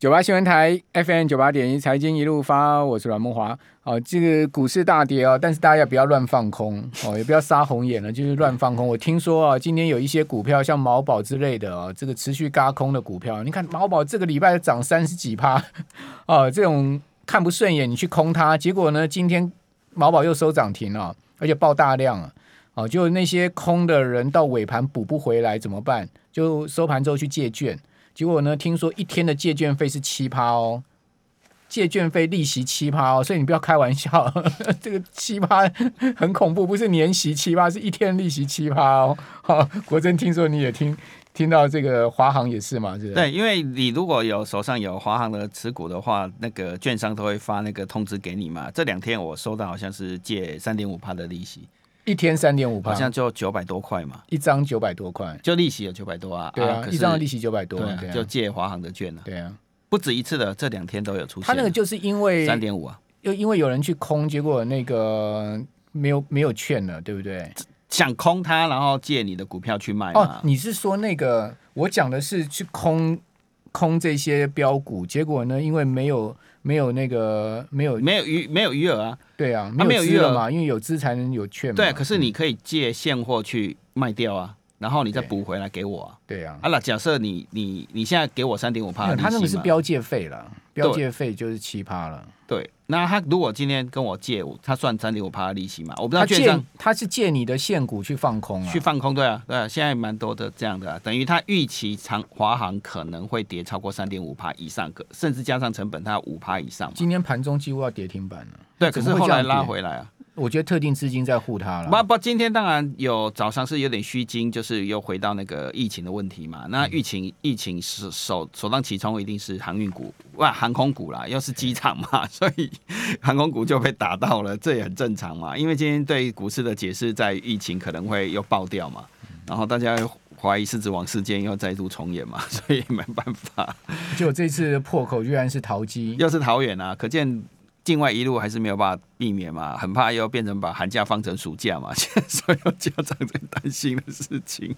九八新闻台 FM 九八点一财经一路发，我是阮梦华。哦，这个股市大跌哦，但是大家也不要乱放空哦，也不要杀红眼了，就是乱放空。我听说啊，今天有一些股票像毛宝之类的哦，这个持续轧空的股票，你看毛宝这个礼拜涨三十几趴 哦，这种看不顺眼你去空它，结果呢，今天毛宝又收涨停了，而且爆大量啊，哦，就那些空的人到尾盘补不回来怎么办？就收盘之后去借券。结果呢？听说一天的借券费是七趴哦，借券费利息七趴哦，所以你不要开玩笑，呵 呵这个七趴很恐怖，不是年息七趴，是一天利息七趴哦。好，国珍，听说你也听听到这个华航也是嘛？是对，因为你如果有手上有华航的持股的话，那个券商都会发那个通知给你嘛。这两天我收到好像是借三点五趴的利息。一天三点五趴，好像就九百多块嘛，一张九百多块，就利息有九百多啊。对啊，一张的利息九百多，对，就借华航的券了。对啊，不止一次的，这两天都有出现。他那个就是因为三点五啊，又因为有人去空，结果那个没有没有券了，对不对？想空它，然后借你的股票去卖。哦，你是说那个？我讲的是去空空这些标股，结果呢，因为没有。没有那个没有没有余没有余额啊，对啊，没有余额嘛，因为有资才能有券嘛。对，可是你可以借现货去卖掉啊，然后你再补回来给我啊。对啊，啊那假设你你你现在给我三点五趴，他那个是标借费了，标借费就是七趴了。对，那他如果今天跟我借，他算三点五趴的利息嘛？我不知道。他借他是借你的现股去放空啊？去放空，对啊，对啊，现在蛮多的这样的，啊，等于他预期长华航可能会跌超过三点五趴以上，可甚至加上成本，它五趴以上。今天盘中几乎要跌停板了。对，可是后来拉回来啊。我觉得特定资金在护它了。不不，今天当然有早上是有点虚惊，就是又回到那个疫情的问题嘛。那疫情疫情是首首当其冲，一定是航运股哇，航空股啦，又是机场嘛，所以航空股就被打到了，这也很正常嘛。因为今天对股市的解释在疫情可能会又爆掉嘛，然后大家怀疑狮子王事件又再度重演嘛，所以没办法。就这次破口居然是淘机，又是桃园啊，可见。另外一路还是没有办法避免嘛，很怕又变成把寒假放成暑假嘛，现 在所有家长在担心的事情。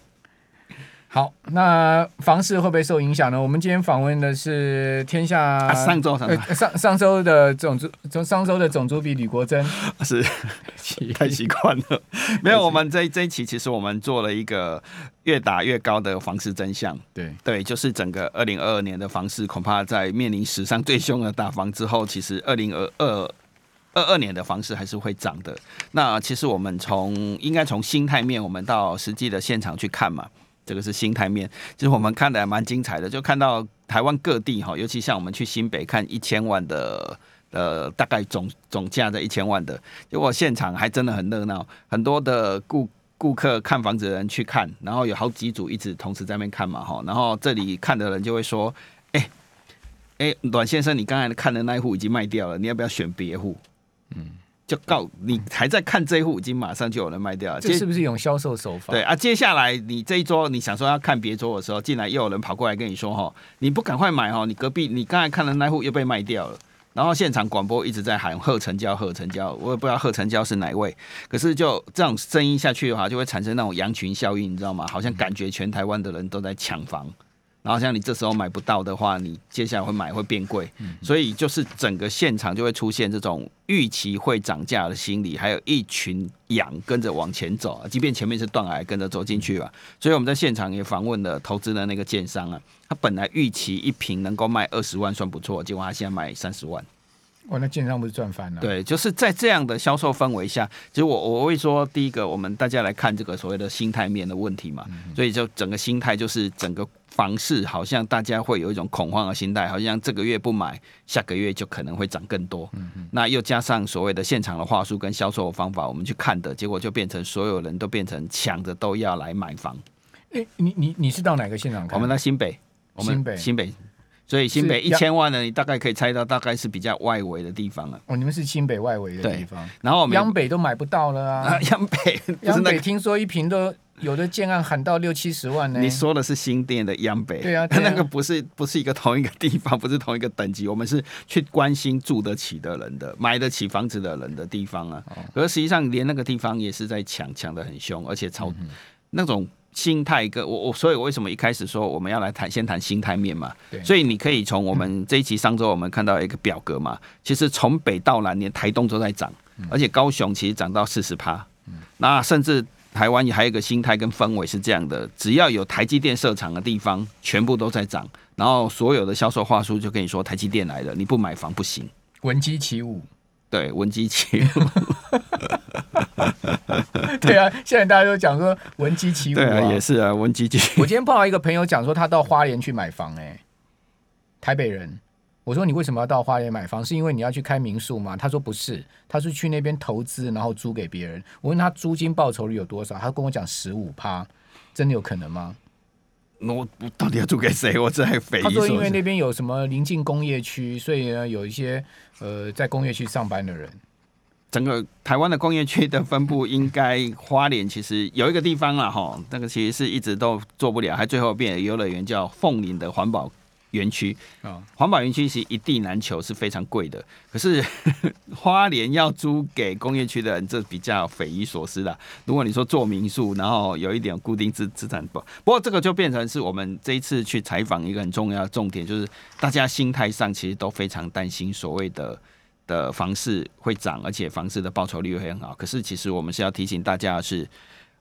好，那房市会不会受影响呢？我们今天访问的是天下、啊、上周上、呃、上上周的总主从上周的总主笔吕国珍是 太习惯了，没有我们这这一期其实我们做了一个越打越高的房市真相，对对，就是整个二零二二年的房市恐怕在面临史上最凶的打房之后，其实二零二二二二年的房市还是会涨的。那其实我们从应该从心态面，我们到实际的现场去看嘛。这个是心态面，其实我们看的还蛮精彩的，就看到台湾各地哈，尤其像我们去新北看一千万的，呃，大概总总价在一千万的，结果现场还真的很热闹，很多的顾顾客看房子的人去看，然后有好几组一直同时在那边看嘛哈，然后这里看的人就会说，哎哎，阮先生，你刚才看的那一户已经卖掉了，你要不要选别户？嗯。就告你还在看这一户，已经马上就有人卖掉了。这是不是一种销售手法？对啊，接下来你这一桌你想说要看别桌的时候，进来又有人跑过来跟你说：“哈，你不赶快买哈，你隔壁你刚才看的那户又被卖掉了。”然后现场广播一直在喊“贺成交，贺成交”，我也不知道贺成交是哪位。可是就这种声音下去的话，就会产生那种羊群效应，你知道吗？好像感觉全台湾的人都在抢房。然后像你这时候买不到的话，你接下来会买会变贵，所以就是整个现场就会出现这种预期会涨价的心理，还有一群羊跟着往前走，即便前面是断崖跟着走进去吧。所以我们在现场也访问了投资的那个建商啊，他本来预期一瓶能够卖二十万算不错，结果他现在卖三十万。哇，那建商不是赚翻了？对，就是在这样的销售氛围下，其实我我会说，第一个我们大家来看这个所谓的心态面的问题嘛，所以就整个心态就是整个。房市好像大家会有一种恐慌的心态，好像这个月不买，下个月就可能会涨更多。嗯嗯。那又加上所谓的现场的话术跟销售的方法，我们去看的结果就变成所有人都变成抢着都要来买房。欸、你你你是到哪个现场看？我们在新北，我们新北新北，所以新北一千万呢，你大概可以猜到，大概是比较外围的地方了。哦，你们是新北外围的地方，然后我们央北都买不到了啊！央北，央北听说一平都。有的建案喊到六七十万呢。你说的是新店的央北，对啊，他那个不是不是一个同一个地方，不是同一个等级。我们是去关心住得起的人的、买得起房子的人的地方啊。可是实际上，连那个地方也是在抢，抢的很凶，而且超那种心态跟我我，所以我为什么一开始说我们要来谈，先谈心态面嘛？对，所以你可以从我们这一期上周我们看到一个表格嘛，其实从北到南，连台东都在涨，而且高雄其实涨到四十趴，那甚至台湾也还有一个心态跟氛围是这样的，只要有台积电设厂的地方，全部都在涨，然后所有的销售话术就跟你说台积电来了，你不买房不行，闻鸡起舞。对，闻鸡起舞。对啊，现在大家都讲说闻鸡起舞啊，对啊，也是啊，闻鸡起舞。我今天碰到一个朋友讲说，他到花莲去买房，哎，台北人。我说你为什么要到花莲买房？是因为你要去开民宿吗？他说不是，他是去那边投资，然后租给别人。我问他租金报酬率有多少，他跟我讲十五趴，真的有可能吗？我我到底要租给谁？我这还匪夷所思。他说因为那边有什么临近工业区，所以呢有一些呃在工业区上班的人。整个台湾的工业区的分布，应该花莲其实有一个地方啊，哈，那个其实是一直都做不了，还最后变游乐园叫凤林的环保园区啊。环保园区其实一地难求，是非常贵的。可是 花莲要租给工业区的人，这比较匪夷所思啦。如果你说做民宿，然后有一点固定资资产不，不过这个就变成是我们这一次去采访一个很重要的重点，就是大家心态上其实都非常担心所谓的。的房市会涨，而且房市的报酬率会很好。可是，其实我们是要提醒大家的是，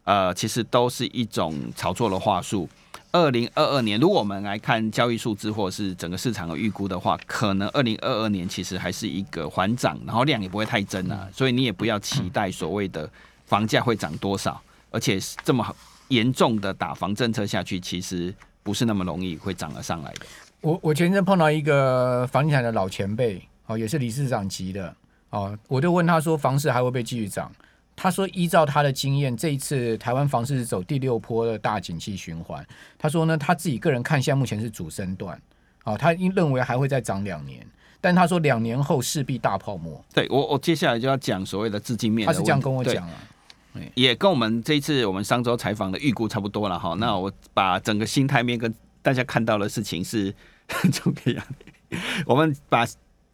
呃，其实都是一种炒作的话术。二零二二年，如果我们来看交易数字或者是整个市场的预估的话，可能二零二二年其实还是一个缓涨，然后量也不会太增啊。所以你也不要期待所谓的房价会涨多少，而且这么严重的打房政策下去，其实不是那么容易会涨了上来的。我我前阵碰到一个房地产的老前辈。哦，也是理事长级的哦，我就问他说，房市还会不会继续涨？他说，依照他的经验，这一次台湾房市是走第六波的大景气循环。他说呢，他自己个人看，现在目前是主升段，哦，他应认为还会再涨两年，但他说两年后势必大泡沫。对我，我接下来就要讲所谓的资金面，他是这样跟我讲啊，也跟我们这一次我们上周采访的预估差不多了哈。那我把整个心态面跟大家看到的事情是 怎么样？我们把。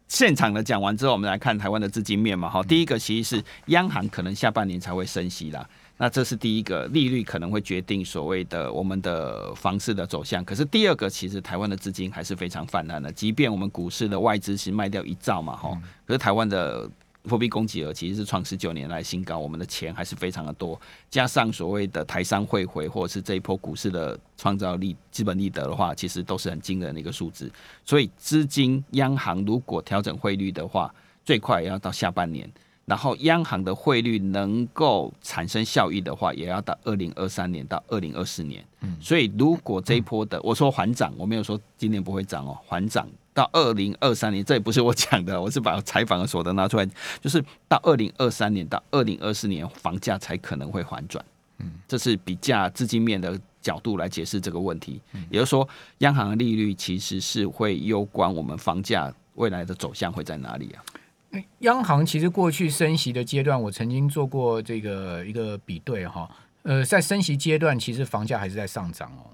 现场的讲完之后，我们来看台湾的资金面嘛。哈，第一个其实是央行可能下半年才会升息啦。那这是第一个，利率可能会决定所谓的我们的房市的走向。可是第二个，其实台湾的资金还是非常泛滥的，即便我们股市的外资是卖掉一兆嘛，哈，可是台湾的。货币供给额其实是创十九年来新高，我们的钱还是非常的多，加上所谓的台商汇回或者是这一波股市的创造力资本利得的话，其实都是很惊人的一个数字。所以资金央行如果调整汇率的话，最快也要到下半年，然后央行的汇率能够产生效益的话，也要到二零二三年到二零二四年。嗯所以如果这一波的我说缓涨，我没有说今年不会涨哦，缓涨。到二零二三年，这也不是我讲的，我是把采访的所得拿出来，就是到二零二三年到二零二四年，房价才可能会反转。嗯，这是比较资金面的角度来解释这个问题。也就是说，央行的利率其实是会攸关我们房价未来的走向会在哪里啊？央行其实过去升息的阶段，我曾经做过这个一个比对哈。呃，在升息阶段，其实房价还是在上涨哦。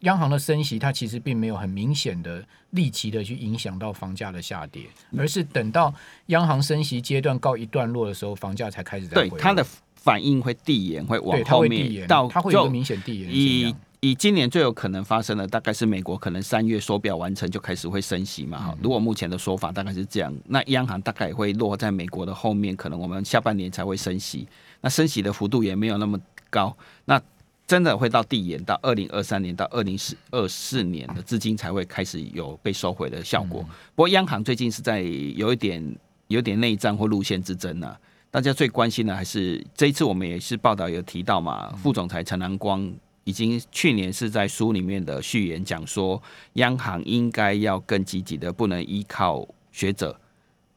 央行的升息，它其实并没有很明显的立即的去影响到房价的下跌，而是等到央行升息阶段告一段落的时候，房价才开始在对它的反应会递延，会往后面到它会有明显递延。以以今年最有可能发生的，大概是美国可能三月缩表完成就开始会升息嘛。哈、嗯，如果目前的说法大概是这样，那央行大概也会落在美国的后面，可能我们下半年才会升息。那升息的幅度也没有那么高。那真的会到递延到二零二三年到二零四二四年的资金才会开始有被收回的效果。不过央行最近是在有一点有点内战或路线之争呢。大家最关心的还是这一次我们也是报道有提到嘛，副总裁陈南光已经去年是在书里面的序言讲说，央行应该要更积极的，不能依靠学者。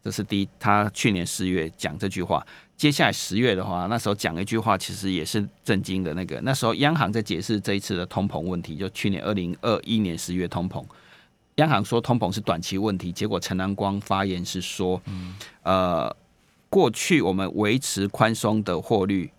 这是第一，他去年四月讲这句话。接下来十月的话，那时候讲一句话，其实也是震惊的。那个那时候央行在解释这一次的通膨问题，就去年二零二一年十月通膨，央行说通膨是短期问题，结果陈南光发言是说，呃，过去我们维持宽松的货率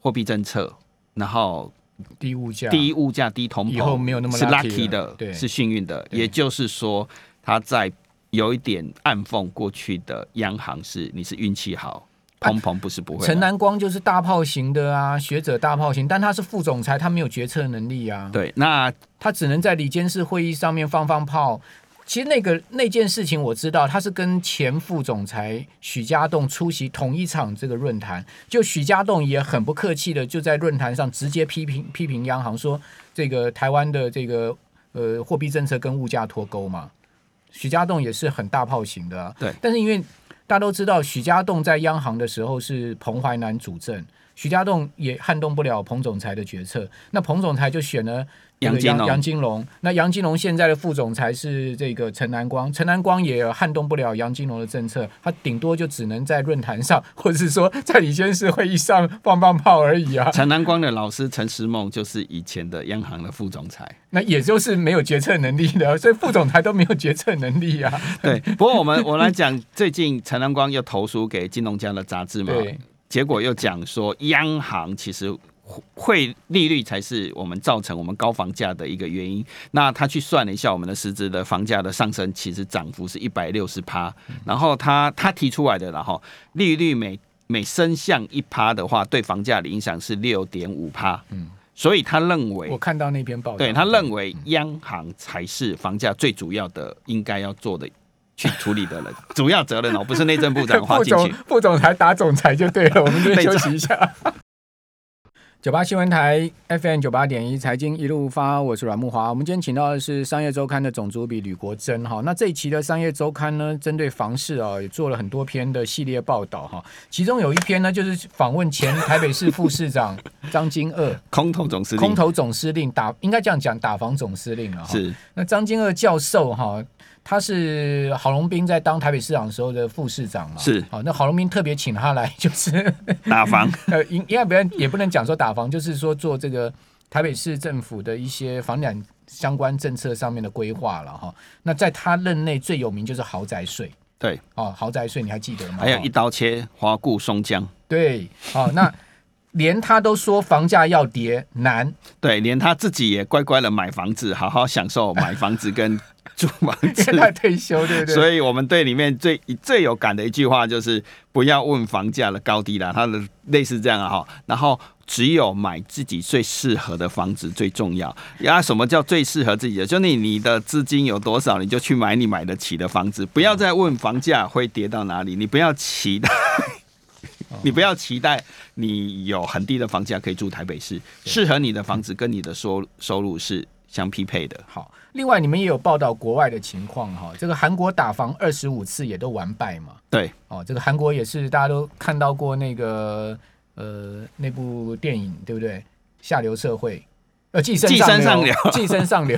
货币政策，然后低物价、低物价、低通膨，以后没有那么是 lucky 的，是幸运的。也就是说，他在有一点暗讽过去的央行是你是运气好。通膨不是不会。陈南光就是大炮型的啊，学者大炮型，但他是副总裁，他没有决策能力啊。对，那他只能在里监事会议上面放放炮。其实那个那件事情我知道，他是跟前副总裁许家栋出席同一场这个论坛，就许家栋也很不客气的就在论坛上直接批评批评央行说，这个台湾的这个呃货币政策跟物价脱钩嘛。许家栋也是很大炮型的啊，对。但是因为大家都知道，许家栋在央行的时候是彭淮南主政，许家栋也撼动不了彭总裁的决策，那彭总裁就选了。杨金龙，杨金龙，那杨金龙现在的副总裁是这个陈南光，陈南光也撼动不了杨金龙的政策，他顶多就只能在论坛上，或者是说在理监事会议上放放炮而已啊。陈南光的老师陈时梦就是以前的央行的副总裁，那也就是没有决策能力的，所以副总裁都没有决策能力啊。对，不过我们我来讲，最近陈南光又投书给金融家的杂志嘛，对，结果又讲说央行其实。汇利率才是我们造成我们高房价的一个原因。那他去算了一下，我们的实质的房价的上升，其实涨幅是一百六十趴。然后他他提出来的，然后利率每每升向一趴的话，对房价的影响是六点五趴。嗯，所以他认为，我看到那篇报道，对他认为央行才是房价最主要的应该要做的去处理的人，主要责任哦，不是内政部长花 进去，副总裁打总裁就对了。我们先 休息一下。九八新闻台 FM 九八点一财经一路发，我是阮木华。我们今天请到的是商业周刊的总主笔吕国珍哈。那这一期的商业周刊呢，针对房市啊，也做了很多篇的系列报道哈。其中有一篇呢，就是访问前台北市副市长张金二，空头总司令，空头总司令打应该这样讲，打房总司令了哈。是。那张金二教授哈。他是郝龙斌在当台北市长的时候的副市长嘛？是。好，那郝龙斌特别请他来，就是打房。呃，应应该不要，也不能讲说打房，就是说做这个台北市政府的一些房产相关政策上面的规划了哈。那在他任内最有名就是豪宅税。对。哦，豪宅税你还记得吗？还有一刀切华固松江。对。好，那。连他都说房价要跌难，对，连他自己也乖乖的买房子，好好享受买房子跟住房子。现在退休，对不对？所以我们对里面最最有感的一句话就是不要问房价的高低啦，他的类似这样哈。然后只有买自己最适合的房子最重要。呀，什么叫最适合自己的？就你你的资金有多少，你就去买你买得起的房子，不要再问房价会跌到哪里，你不要期待。你不要期待你有很低的房价可以住台北市，适合你的房子跟你的收收入是相匹配的。好，另外你们也有报道国外的情况哈，这个韩国打防二十五次也都完败嘛？对，哦，这个韩国也是大家都看到过那个呃那部电影对不对？下流社会。呃，寄生上流，寄生上流，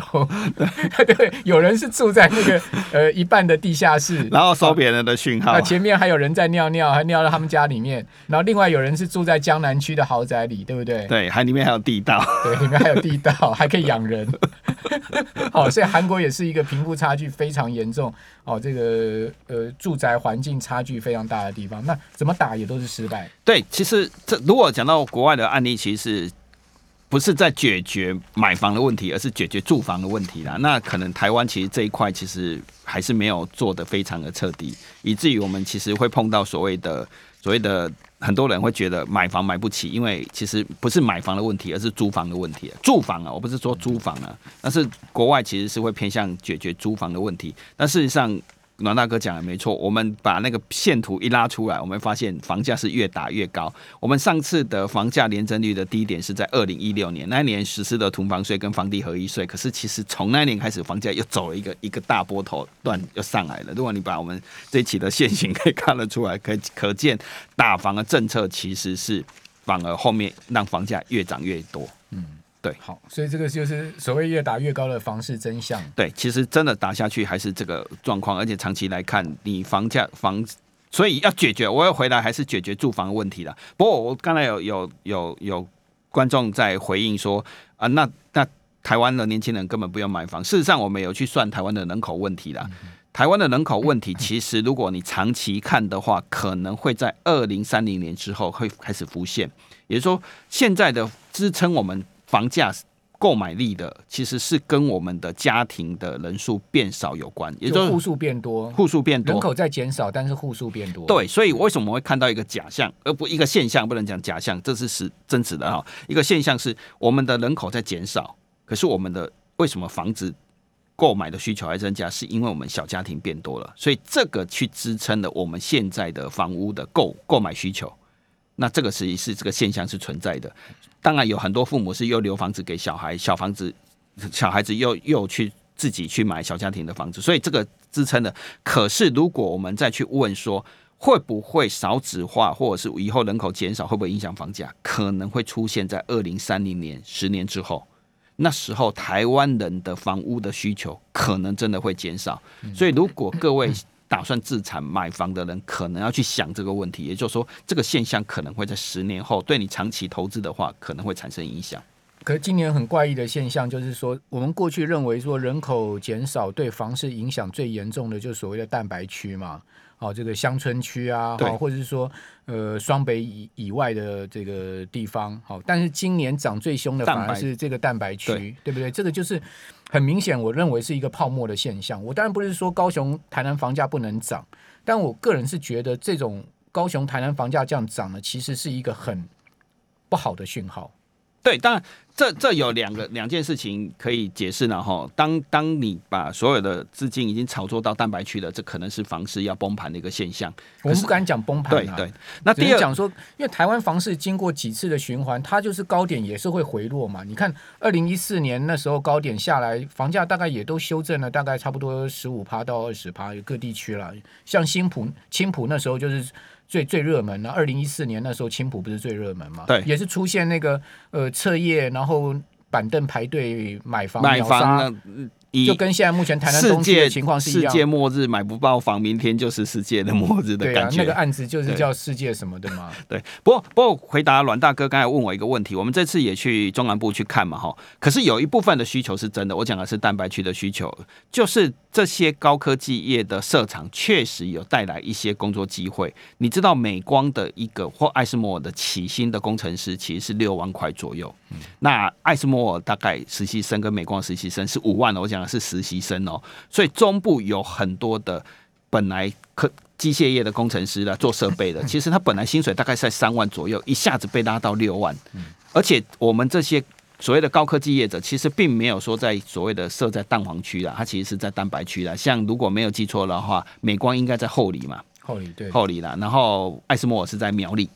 对对，有人是住在那个呃一半的地下室，然后收别人的讯号。那前面还有人在尿尿，还尿到他们家里面。然后另外有人是住在江南区的豪宅里，对不对？对，还里面还有地道，对，里面还有地道，还可以养人。好，所以韩国也是一个贫富差距非常严重，哦，这个呃住宅环境差距非常大的地方。那怎么打也都是失败。对，其实这如果讲到国外的案例，其实。不是在解决买房的问题，而是解决住房的问题啦。那可能台湾其实这一块其实还是没有做得非常的彻底，以至于我们其实会碰到所谓的所谓的很多人会觉得买房买不起，因为其实不是买房的问题，而是租房的问题。住房啊，我不是说租房啊，但是国外其实是会偏向解决租房的问题，但事实上。暖大哥讲的没错，我们把那个线图一拉出来，我们发现房价是越打越高。我们上次的房价年增率的低点是在二零一六年，那一年实施的同房税跟房地合一税。可是其实从那年开始，房价又走了一个一个大波头段，又上来了。如果你把我们这一期的线型可以看得出来，可可见打房的政策其实是反而后面让房价越涨越多。嗯。对，好，所以这个就是所谓越打越高的房市真相。对，其实真的打下去还是这个状况，而且长期来看，你房价房，所以要解决，我要回来还是解决住房问题了。不过我刚才有有有有观众在回应说啊，那那台湾的年轻人根本不用买房。事实上，我们有去算台湾的人口问题了。台湾的人口问题，其实如果你长期看的话，可能会在二零三零年之后会开始浮现。也就是说，现在的支撑我们。房价购买力的，其实是跟我们的家庭的人数变少有关，也就是户数变多，户数变多，人口在减少，但是户数变多。对，所以为什么会看到一个假象，而不一个现象？不能讲假象，这是实真实的哈。一个现象是我们的人口在减少，可是我们的为什么房子购买的需求还增加？是因为我们小家庭变多了，所以这个去支撑了我们现在的房屋的购购买需求。那这个实际是这个现象是存在的，当然有很多父母是又留房子给小孩，小房子小孩子又又去自己去买小家庭的房子，所以这个支撑的。可是如果我们再去问说，会不会少子化，或者是以后人口减少，会不会影响房价？可能会出现在二零三零年十年之后，那时候台湾人的房屋的需求可能真的会减少。所以如果各位。打算自产买房的人，可能要去想这个问题，也就是说，这个现象可能会在十年后对你长期投资的话，可能会产生影响。可是今年很怪异的现象，就是说，我们过去认为说人口减少对房市影响最严重的，就是所谓的蛋白区嘛。哦，这个乡村区啊，好，或者是说，呃，双北以以外的这个地方，好，但是今年涨最凶的反而是这个蛋白区，对，对不对？这个就是很明显，我认为是一个泡沫的现象。我当然不是说高雄、台南房价不能涨，但我个人是觉得这种高雄、台南房价这样涨呢，其实是一个很不好的讯号。对，当然。这这有两个两件事情可以解释呢，哈。当当你把所有的资金已经炒作到蛋白区了，这可能是房市要崩盘的一个现象。我们不敢讲崩盘啊。对对。那第二讲说，因为台湾房市经过几次的循环，它就是高点也是会回落嘛。你看，二零一四年那时候高点下来，房价大概也都修正了，大概差不多十五趴到二十趴，有各地区了。像新浦、青浦那时候就是。最最热门的，二零一四年那时候，青浦不是最热门嘛？对，也是出现那个呃彻夜，然后板凳排队买房买房。就跟现在目前台南东区的情况是一样，世界末日买不到房，明天就是世界的末日的感觉。对啊，那个案子就是叫世界什么的嘛。对，不过不过回答阮大哥刚才问我一个问题，我们这次也去中南部去看嘛，哈。可是有一部分的需求是真的，我讲的是蛋白区的需求，就是这些高科技业的设厂确实有带来一些工作机会。你知道美光的一个或艾斯摩尔的起薪的工程师其实是六万块左右，嗯、那艾斯摩尔大概实习生跟美光实习生是五万的，我讲的。是实习生哦，所以中部有很多的本来科机械业的工程师来做设备的，其实他本来薪水大概在三万左右，一下子被拉到六万。而且我们这些所谓的高科技业者，其实并没有说在所谓的设在蛋黄区啦，它其实是在蛋白区啦。像如果没有记错的话，美光应该在后里嘛，后里对，后里啦。然后艾斯摩尔是在苗栗，嗯，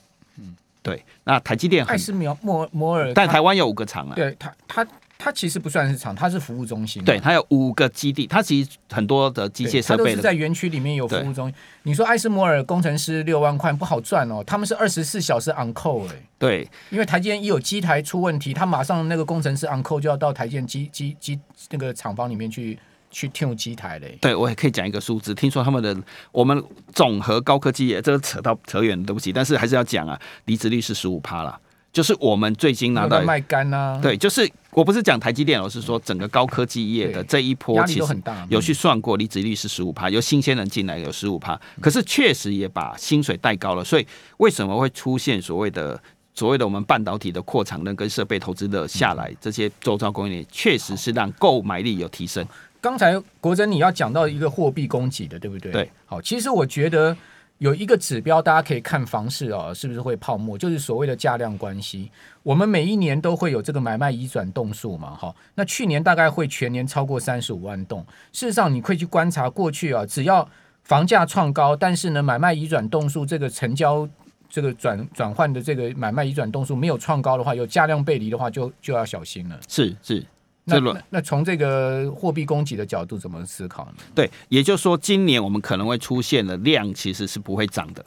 对。那台积电艾斯苗摩摩尔，但台湾有五个厂啊，对它它。它其实不算是厂，它是服务中心。对，它有五个基地，它其实很多的机械设备都是在园区里面有服务中心。你说艾斯摩尔工程师六万块不好赚哦，他们是二十四小时 on call 哎、欸。对，因为台积电一有机台出问题，他马上那个工程师 on call 就要到台积电机机机那个厂房里面去去 tune 机台嘞。对，我也可以讲一个数字，听说他们的我们总和高科技业，这个扯到扯远了，对不起，但是还是要讲啊，离职率是十五趴啦。就是我们最近拿到卖干啊，对，就是我不是讲台积电，我是说整个高科技业的这一波其实有去算过，离职率是十五趴，有新鲜人进来有十五趴，可是确实也把薪水带高了，所以为什么会出现所谓的所谓的我们半导体的扩产能跟设备投资的下来，这些周遭供应链确实是让购买力有提升。刚才国珍你要讲到一个货币供给的，对不对？对，好，其实我觉得。有一个指标，大家可以看房市哦，是不是会泡沫？就是所谓的价量关系。我们每一年都会有这个买卖移转动数嘛，哈。那去年大概会全年超过三十五万栋。事实上，你可以去观察过去啊，只要房价创高，但是呢，买卖移转动数这个成交这个转转换的这个买卖移转动数没有创高的话，有价量背离的话就，就就要小心了。是是。那那从这个货币供给的角度怎么思考呢？对，也就是说，今年我们可能会出现的量其实是不会涨的。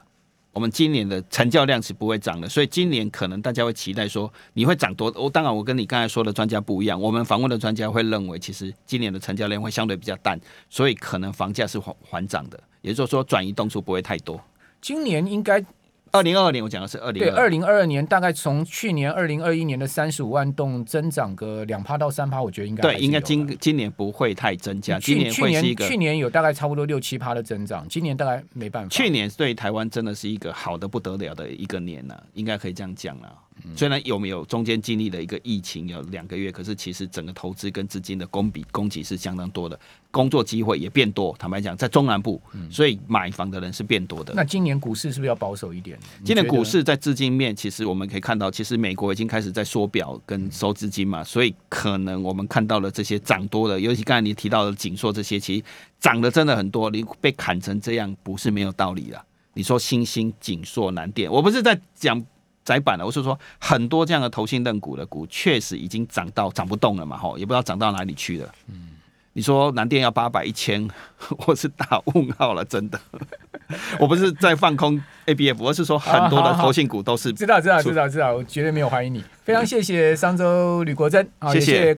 我们今年的成交量是不会涨的，所以今年可能大家会期待说你会涨多。我当然，我跟你刚才说的专家不一样，我们访问的专家会认为，其实今年的成交量会相对比较淡，所以可能房价是缓缓涨的，也就是说转移动数不会太多。今年应该。二零二二年，我讲的是二零对二零二二年，大概从去年二零二一年的三十五万栋增长个两趴到三趴，我觉得应该对，应该今今年不会太增加。今年会是一个去年有大概差不多六七趴的增长，今年大概没办法。去年对台湾真的是一个好的不得了的一个年呢、啊，应该可以这样讲了。虽然有没有中间经历了一个疫情有两个月，可是其实整个投资跟资金的供比供给是相当多的，工作机会也变多。坦白讲，在中南部，所以买房的人是变多的。那今年股市是不是要保守一点？今年股市在资金面，其实我们可以看到，其实美国已经开始在缩表跟收资金嘛，所以可能我们看到了这些涨多的，尤其刚才你提到的紧缩这些，其实涨的真的很多。你被砍成这样，不是没有道理的。你说新兴、紧缩难点，我不是在讲载板了，我是说很多这样的投信认股的股，确实已经涨到涨不动了嘛，吼，也不知道涨到哪里去了。嗯，你说南电要八百一千，我是打问号了，真的。我不是在放空 ABF，而是说很多的投信股都是、啊、知道知道知道知道，我绝对没有怀疑你。非常谢谢商周吕国珍。谢谢